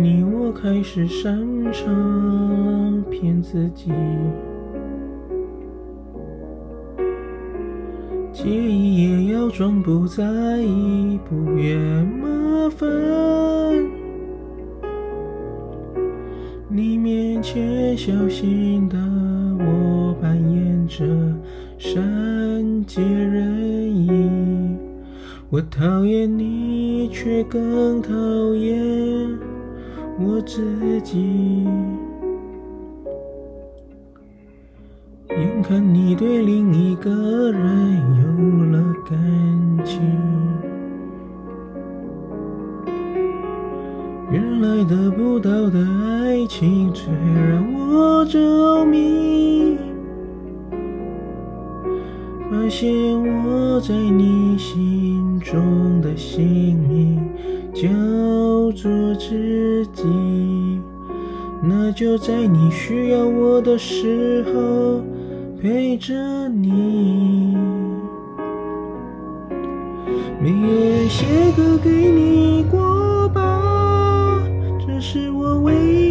你，我开始擅长骗自己，介意也要装不在意，不愿麻烦。你面前小心的我扮演着善解人意，我讨厌你，却更讨厌我自己。眼看你对另一个人有了感情。原来得不到的爱情最让我着迷，发现我在你心中的姓名做自己，那就在你需要我的时候陪着你。没有人写歌给你过吧？这是我唯一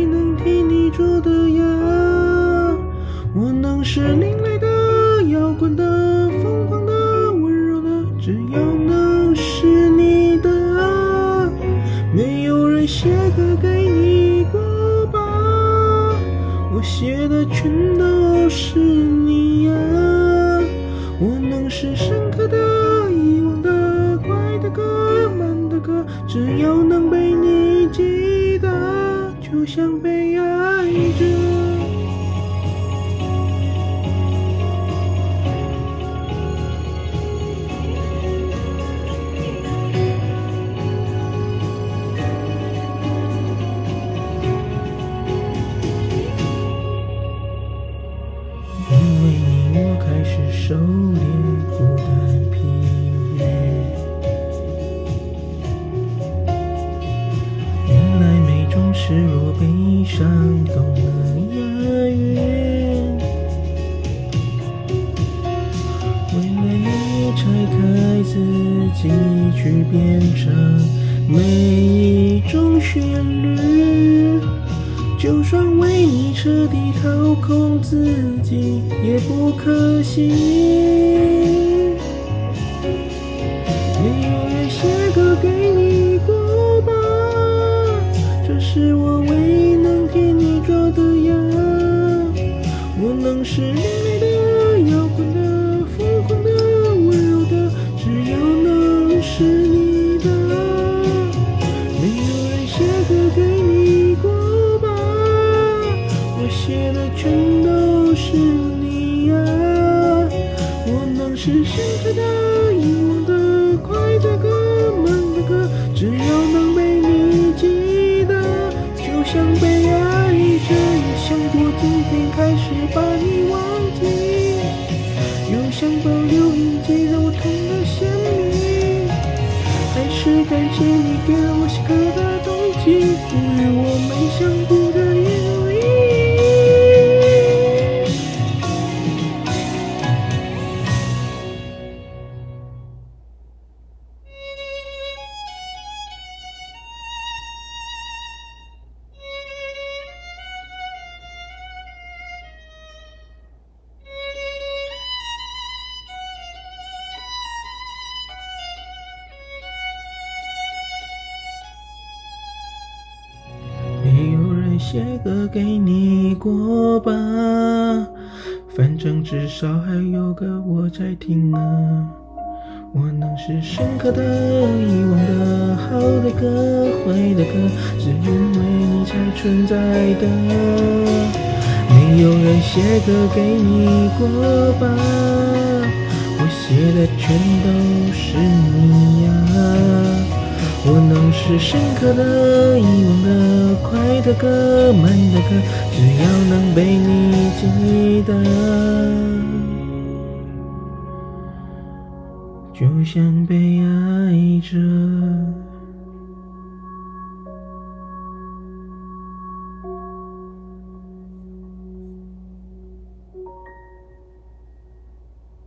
我开始狩猎孤单疲惫。原来每种失落、悲伤都能押韵。为了你拆开自己，去变成每一种旋律。就算为你彻底掏空自己，也不可惜。没有人写歌给你过吧？这是我唯一能给你做的呀。我能是你是深刻的、遗忘的、快的歌、慢的歌，只要能被你记得，就像被爱着，也想过今天开始把你忘记，又想保留印记让我痛得鲜明。还是感谢你给了我写歌的动机，赋予我没想过没有人写歌给你过吧？反正至少还有个我在听啊。我能是深刻的、遗忘的、好的歌、坏的歌，是因为你才存在的。没有人写歌给你过吧？我写的全都是你呀。我能是深刻的、遗忘的、快的歌、慢的歌，只要能被你记得，就像被爱着。